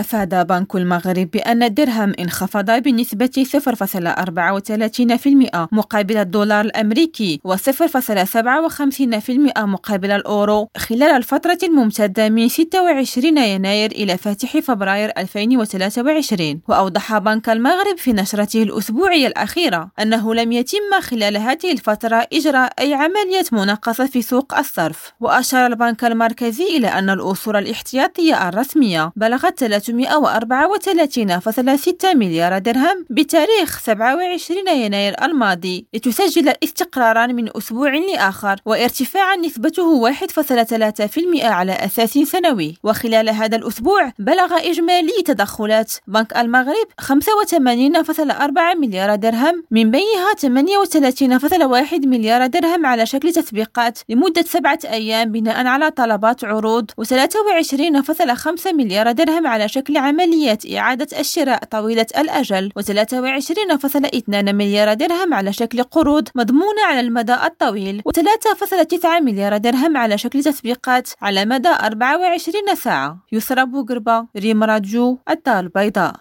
أفاد بنك المغرب بأن الدرهم انخفض بنسبة 0.34% مقابل الدولار الأمريكي و 0.57% مقابل الأورو خلال الفترة الممتدة من 26 يناير إلى فاتح فبراير 2023 وأوضح بنك المغرب في نشرته الأسبوعية الأخيرة أنه لم يتم خلال هذه الفترة إجراء أي عملية مناقصة في سوق الصرف. وأشار البنك المركزي إلى أن الأصول الاحتياطية الرسمية بلغت 334.6 مليار درهم بتاريخ 27 يناير الماضي لتسجل استقرارا من أسبوع لآخر وارتفاعا نسبته 1.3% على أساس سنوي. وخلال هذا الأسبوع بلغ إجمالي تدخلات بنك المغرب 85.4 مليار درهم من بينها 38.1 مليار درهم على شكل تطبيقات لمدة سبعة أيام بناء على طلبات عروض و23.5 مليار درهم على شكل عمليات إعادة الشراء طويلة الأجل و23.2 مليار درهم على شكل قروض مضمونة على المدى الطويل و3.9 مليار درهم على شكل تطبيقات على مدى 24 ساعة. يسرى بوغربا ريم رادجو الدار البيضاء.